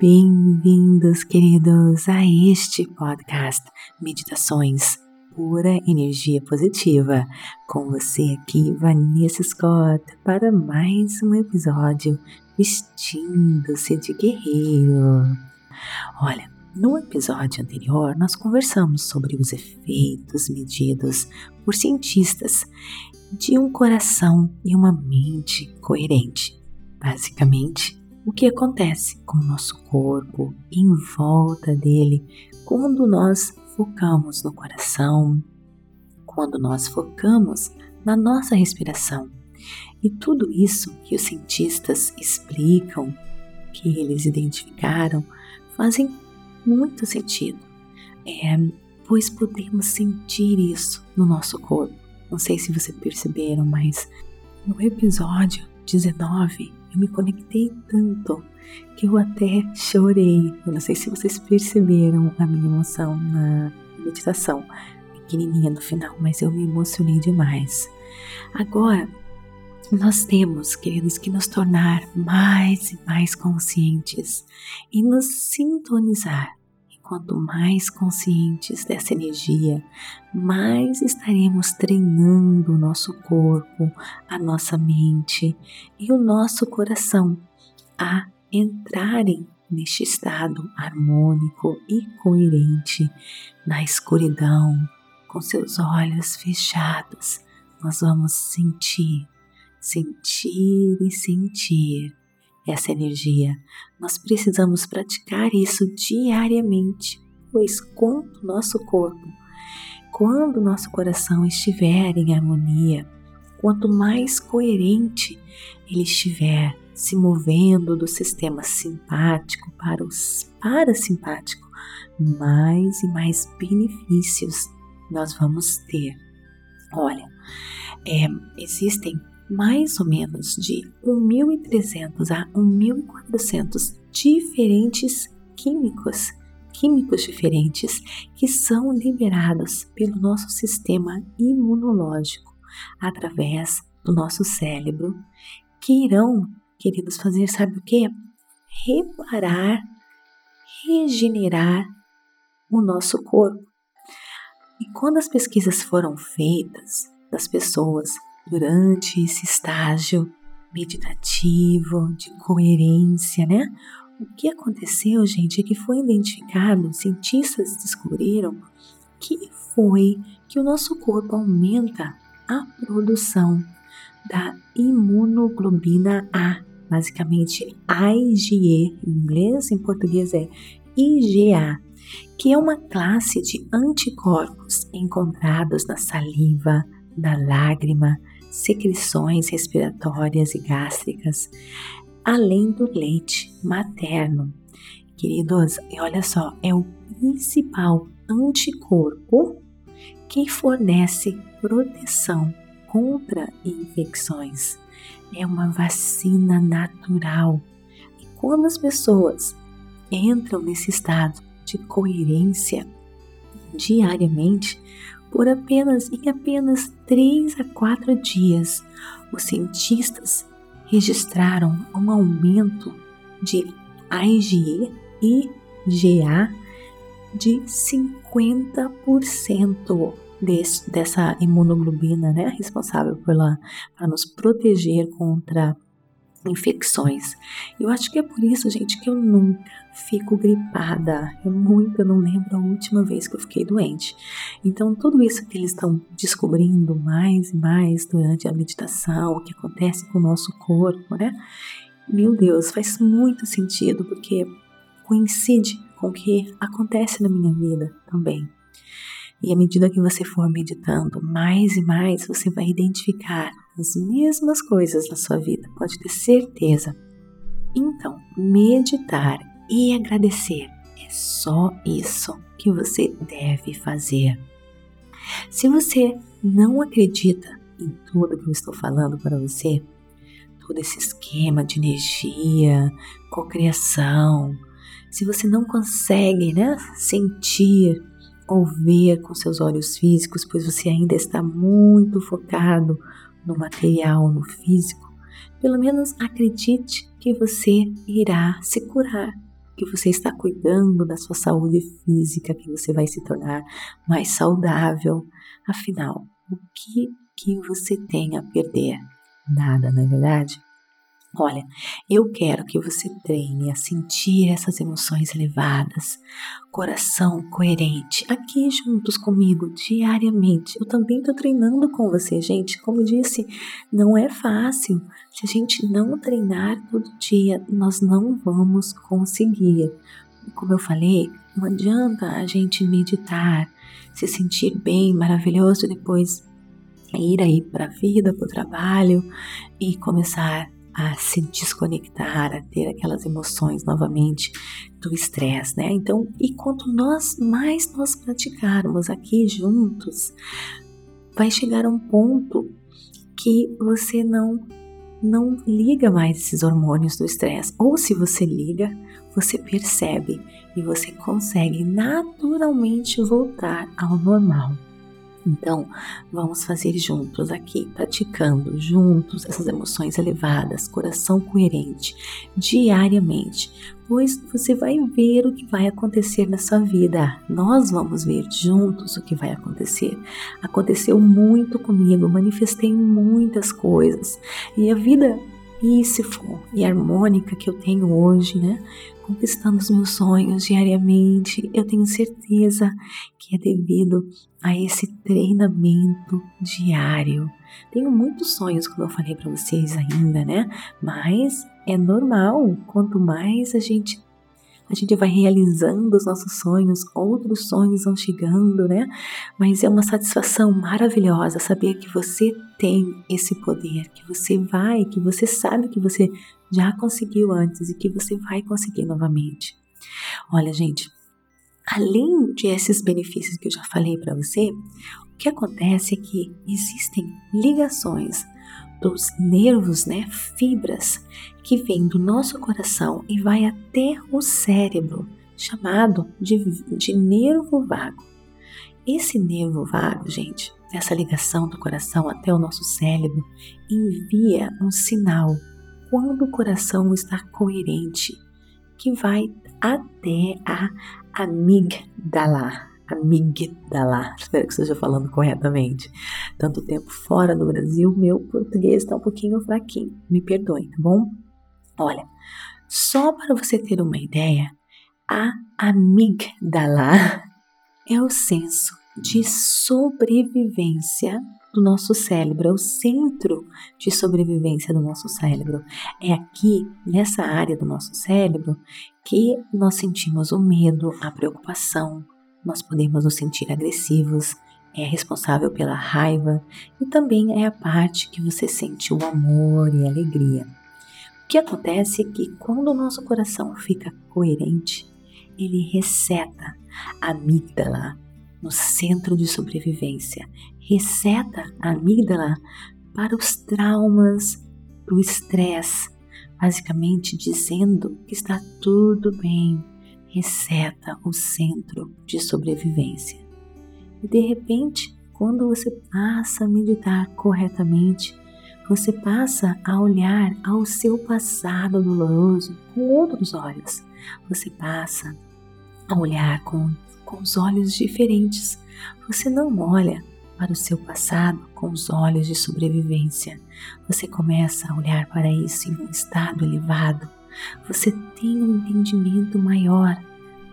Bem-vindos, queridos, a este podcast Meditações Pura Energia Positiva. Com você aqui, Vanessa Scott, para mais um episódio Vestindo-se de Guerreiro. Olha, no episódio anterior, nós conversamos sobre os efeitos medidos por cientistas de um coração e uma mente coerente. Basicamente, o que acontece com o nosso corpo em volta dele quando nós focamos no coração, quando nós focamos na nossa respiração. E tudo isso que os cientistas explicam, que eles identificaram, fazem muito sentido. É, pois podemos sentir isso no nosso corpo. Não sei se vocês perceberam, mas no episódio 19 eu me conectei tanto que eu até chorei. Eu não sei se vocês perceberam a minha emoção na meditação, pequenininha no final, mas eu me emocionei demais. Agora, nós temos, queridos, que nos tornar mais e mais conscientes e nos sintonizar Quanto mais conscientes dessa energia, mais estaremos treinando o nosso corpo, a nossa mente e o nosso coração a entrarem neste estado harmônico e coerente na escuridão, com seus olhos fechados. Nós vamos sentir, sentir e sentir essa energia. Nós precisamos praticar isso diariamente, pois quando nosso corpo, quando nosso coração estiver em harmonia, quanto mais coerente ele estiver se movendo do sistema simpático para o parasimpático, mais e mais benefícios nós vamos ter. Olha, é, existem mais ou menos de 1.300 a 1.400 diferentes químicos, químicos diferentes que são liberados pelo nosso sistema imunológico através do nosso cérebro, que irão, queridos, fazer sabe o que? Reparar, regenerar o nosso corpo. E quando as pesquisas foram feitas das pessoas durante esse estágio meditativo, de coerência, né? O que aconteceu, gente, é que foi identificado, cientistas descobriram que foi que o nosso corpo aumenta a produção da imunoglobina A, basicamente IgE em inglês, em português é IgA, que é uma classe de anticorpos encontrados na saliva, na lágrima, secreções respiratórias e gástricas, além do leite materno. Queridos, olha só, é o principal anticorpo que fornece proteção contra infecções. É uma vacina natural. E quando as pessoas entram nesse estado de coerência diariamente, por apenas em apenas 3 a 4 dias, os cientistas registraram um aumento de IgE e GA de 50% desse, dessa imunoglobina, né, responsável pela, para nos proteger contra infecções. Eu acho que é por isso, gente, que eu nunca fico gripada. Eu nunca não lembro a última vez que eu fiquei doente. Então, tudo isso que eles estão descobrindo mais e mais durante a meditação, o que acontece com o nosso corpo, né? Meu Deus, faz muito sentido porque coincide com o que acontece na minha vida também. E à medida que você for meditando mais e mais, você vai identificar as mesmas coisas na sua vida, pode ter certeza. Então, meditar e agradecer é só isso que você deve fazer. Se você não acredita em tudo que eu estou falando para você, todo esse esquema de energia, cocriação, se você não consegue né, sentir ou ver com seus olhos físicos, pois você ainda está muito focado no material, no físico, pelo menos acredite que você irá se curar que você está cuidando da sua saúde física, que você vai se tornar mais saudável. Afinal, o que que você tem a perder? Nada, não é verdade? Olha, eu quero que você treine a sentir essas emoções elevadas, coração coerente, aqui juntos comigo, diariamente. Eu também estou treinando com você, gente. Como disse, não é fácil. Se a gente não treinar todo dia, nós não vamos conseguir. Como eu falei, não adianta a gente meditar, se sentir bem, maravilhoso, depois ir aí para a vida, para o trabalho e começar a se desconectar, a ter aquelas emoções novamente do estresse, né? Então, e quanto nós mais nós praticarmos aqui juntos, vai chegar um ponto que você não não liga mais esses hormônios do estresse, ou se você liga, você percebe e você consegue naturalmente voltar ao normal. Então, vamos fazer juntos aqui, praticando juntos essas emoções elevadas, coração coerente, diariamente, pois você vai ver o que vai acontecer na sua vida. Nós vamos ver juntos o que vai acontecer. Aconteceu muito comigo, manifestei muitas coisas e a vida peaceful e harmônica que eu tenho hoje, né? Conquistando os meus sonhos diariamente, eu tenho certeza que é devido a esse treinamento diário. Tenho muitos sonhos, como eu falei para vocês ainda, né? Mas é normal, quanto mais a gente a gente vai realizando os nossos sonhos, outros sonhos vão chegando, né? Mas é uma satisfação maravilhosa saber que você tem esse poder, que você vai, que você sabe que você já conseguiu antes e que você vai conseguir novamente. Olha, gente, além de esses benefícios que eu já falei para você, o que acontece é que existem ligações dos nervos, né, fibras que vêm do nosso coração e vai até o cérebro, chamado de, de nervo vago. Esse nervo vago, gente, essa ligação do coração até o nosso cérebro, envia um sinal quando o coração está coerente, que vai até a amígdala amígdala. Espero que esteja falando corretamente. Tanto tempo fora do Brasil, meu português está um pouquinho fraquinho. Me perdoe, tá bom? Olha, só para você ter uma ideia, a amígdala é o senso de sobrevivência do nosso cérebro, é o centro de sobrevivência do nosso cérebro. É aqui, nessa área do nosso cérebro, que nós sentimos o medo, a preocupação, nós podemos nos sentir agressivos, é responsável pela raiva e também é a parte que você sente o amor e a alegria. O que acontece é que quando o nosso coração fica coerente, ele reseta a amígdala no centro de sobrevivência, reseta a amígdala para os traumas do estresse, basicamente dizendo que está tudo bem, reseta o centro de sobrevivência. E de repente, quando você passa a meditar corretamente, você passa a olhar ao seu passado doloroso com outros olhos. Você passa a olhar com, com os olhos diferentes. Você não olha para o seu passado com os olhos de sobrevivência. Você começa a olhar para isso em um estado elevado você tem um entendimento maior.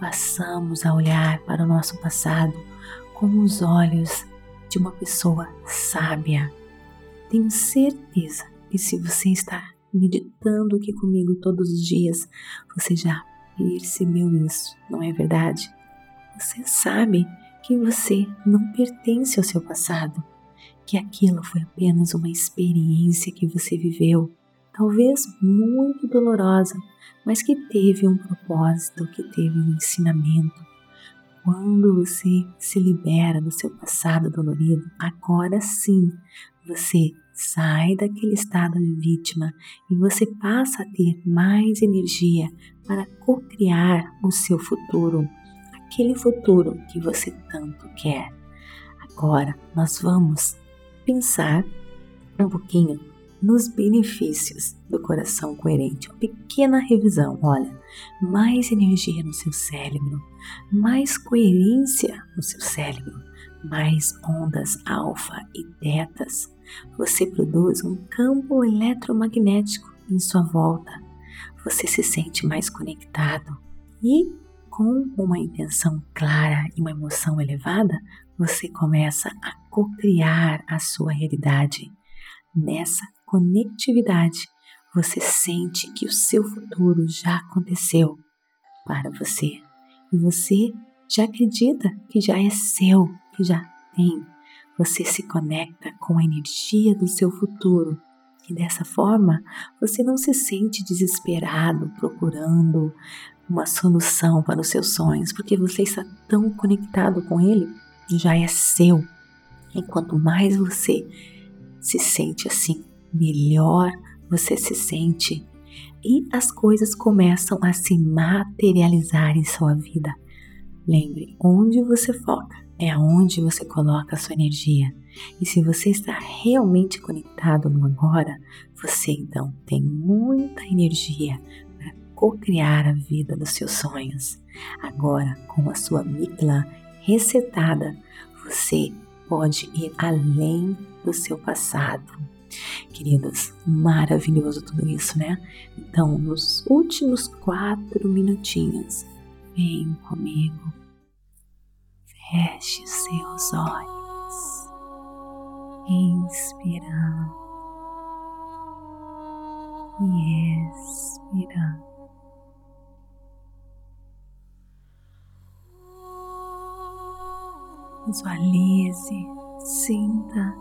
Passamos a olhar para o nosso passado com os olhos de uma pessoa sábia. Tenho certeza que se você está meditando aqui comigo todos os dias, você já percebeu isso, não é verdade? Você sabe que você não pertence ao seu passado, que aquilo foi apenas uma experiência que você viveu talvez muito dolorosa, mas que teve um propósito, que teve um ensinamento. Quando você se libera do seu passado dolorido, agora sim você sai daquele estado de vítima e você passa a ter mais energia para co-criar o seu futuro, aquele futuro que você tanto quer. Agora nós vamos pensar um pouquinho nos benefícios do coração coerente. Uma pequena revisão, olha, mais energia no seu cérebro, mais coerência no seu cérebro, mais ondas alfa e betas. Você produz um campo eletromagnético em sua volta. Você se sente mais conectado e com uma intenção clara e uma emoção elevada, você começa a co-criar a sua realidade. Nessa conectividade, você sente que o seu futuro já aconteceu para você e você já acredita que já é seu, que já tem. Você se conecta com a energia do seu futuro e dessa forma você não se sente desesperado procurando uma solução para os seus sonhos, porque você está tão conectado com ele, já é seu. E quanto mais você se sente assim, melhor você se sente e as coisas começam a se materializar em sua vida. Lembre, onde você foca é aonde você coloca a sua energia. E se você está realmente conectado no agora, você então tem muita energia para co-criar a vida dos seus sonhos. Agora, com a sua amígdala resetada, você pode ir além do seu passado. Queridas, maravilhoso tudo isso, né? Então, nos últimos quatro minutinhos, vem comigo Feche seus olhos, inspirando e expirando. Visualize, sinta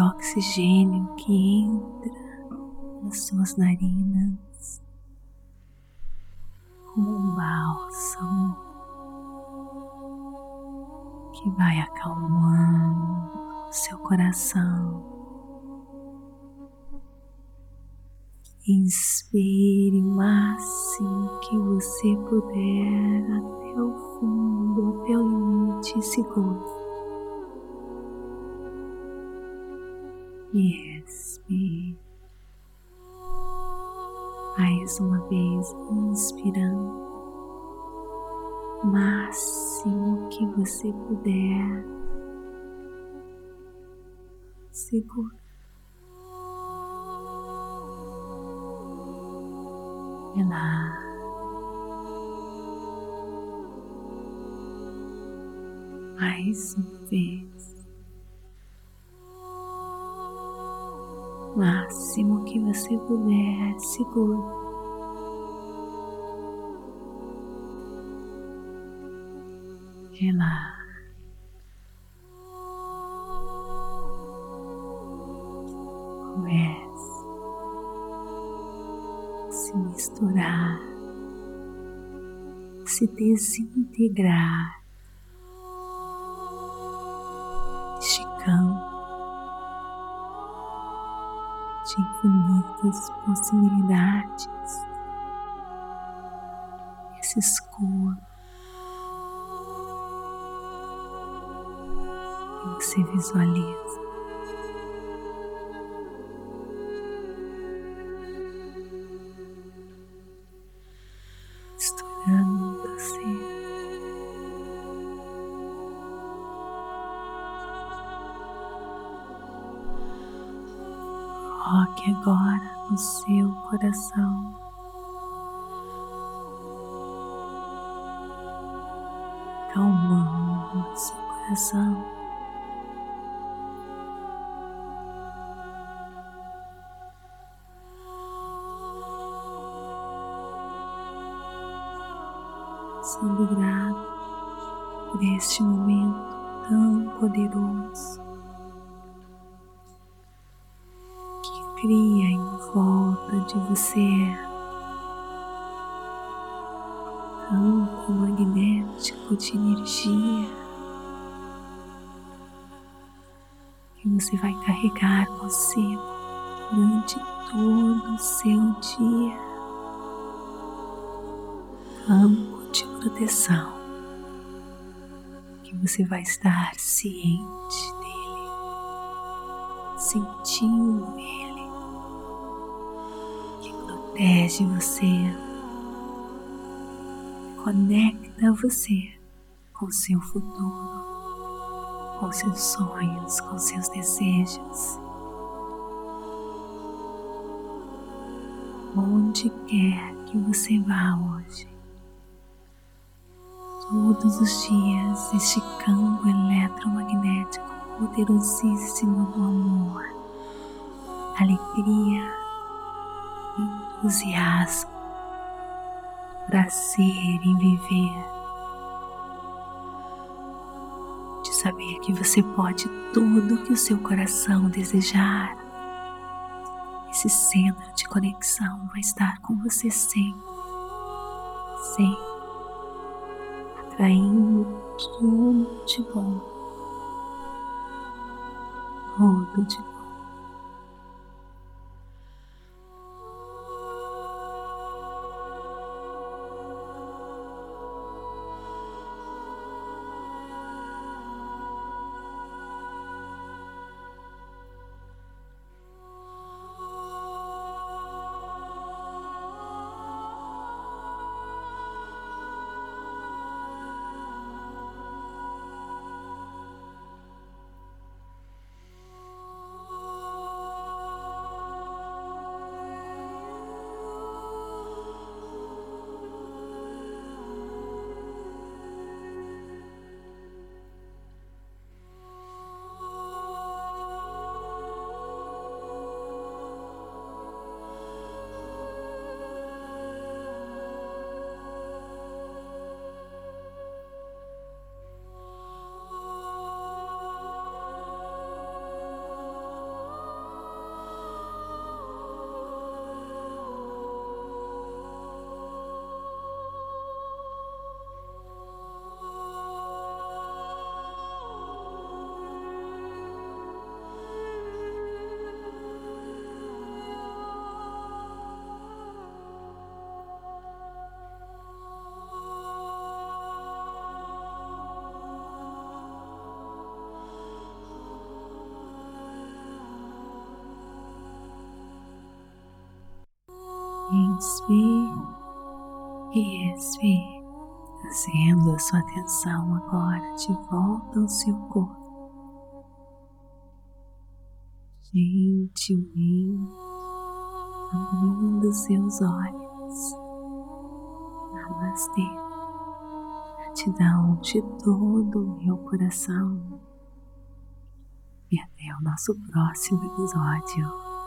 oxigênio que entra nas suas narinas como um bálsamo que vai acalmando seu coração. Inspire o máximo que você puder até o fundo, até o limite seguro. E expire. Mais uma vez, inspirando máximo que você puder. Segura. Relaxa. Mais uma vez. Máximo que você puder, segura. relaxa. Comece a se misturar, se desintegrar infinitas possibilidades, esse escuro você visualiza. Coração. sendo grato por este momento tão poderoso que cria em volta de você campo magnético de energia você vai carregar você durante todo o seu dia. Campo de proteção que você vai estar ciente dele, sentindo ele que protege você, conecta você com seu futuro, com seus sonhos, com seus desejos. Onde quer que você vá hoje, todos os dias este campo eletromagnético poderosíssimo do amor, alegria, entusiasmo, prazer em viver, saber que você pode tudo que o seu coração desejar. Esse centro de conexão vai estar com você sempre, sempre atraindo tudo de bom, tudo de bom. Inspire e expire, trazendo a sua atenção agora de volta ao seu corpo. Gentilmente abrindo seus olhos. Namastê. Gratidão de todo o meu coração. E até o nosso próximo episódio.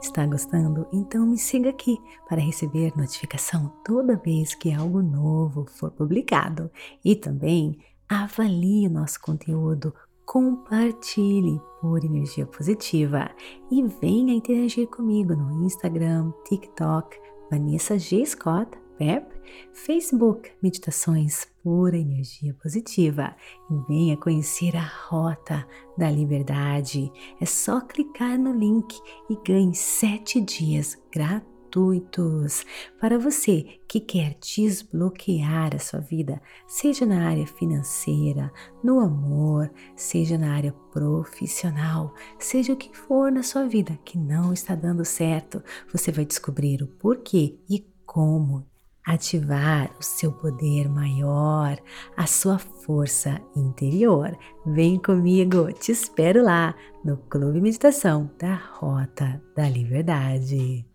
Está gostando? Então me siga aqui para receber notificação toda vez que algo novo for publicado. E também avalie o nosso conteúdo, compartilhe por energia positiva e venha interagir comigo no Instagram, TikTok, Vanessa G. Scott Facebook Meditações Pura Energia Positiva e venha conhecer a Rota da Liberdade. É só clicar no link e ganhe sete dias gratuitos para você que quer desbloquear a sua vida, seja na área financeira, no amor, seja na área profissional, seja o que for na sua vida que não está dando certo, você vai descobrir o porquê e como ativar o seu poder maior, a sua força interior. Vem comigo, te espero lá no Clube Meditação da Rota da Liberdade.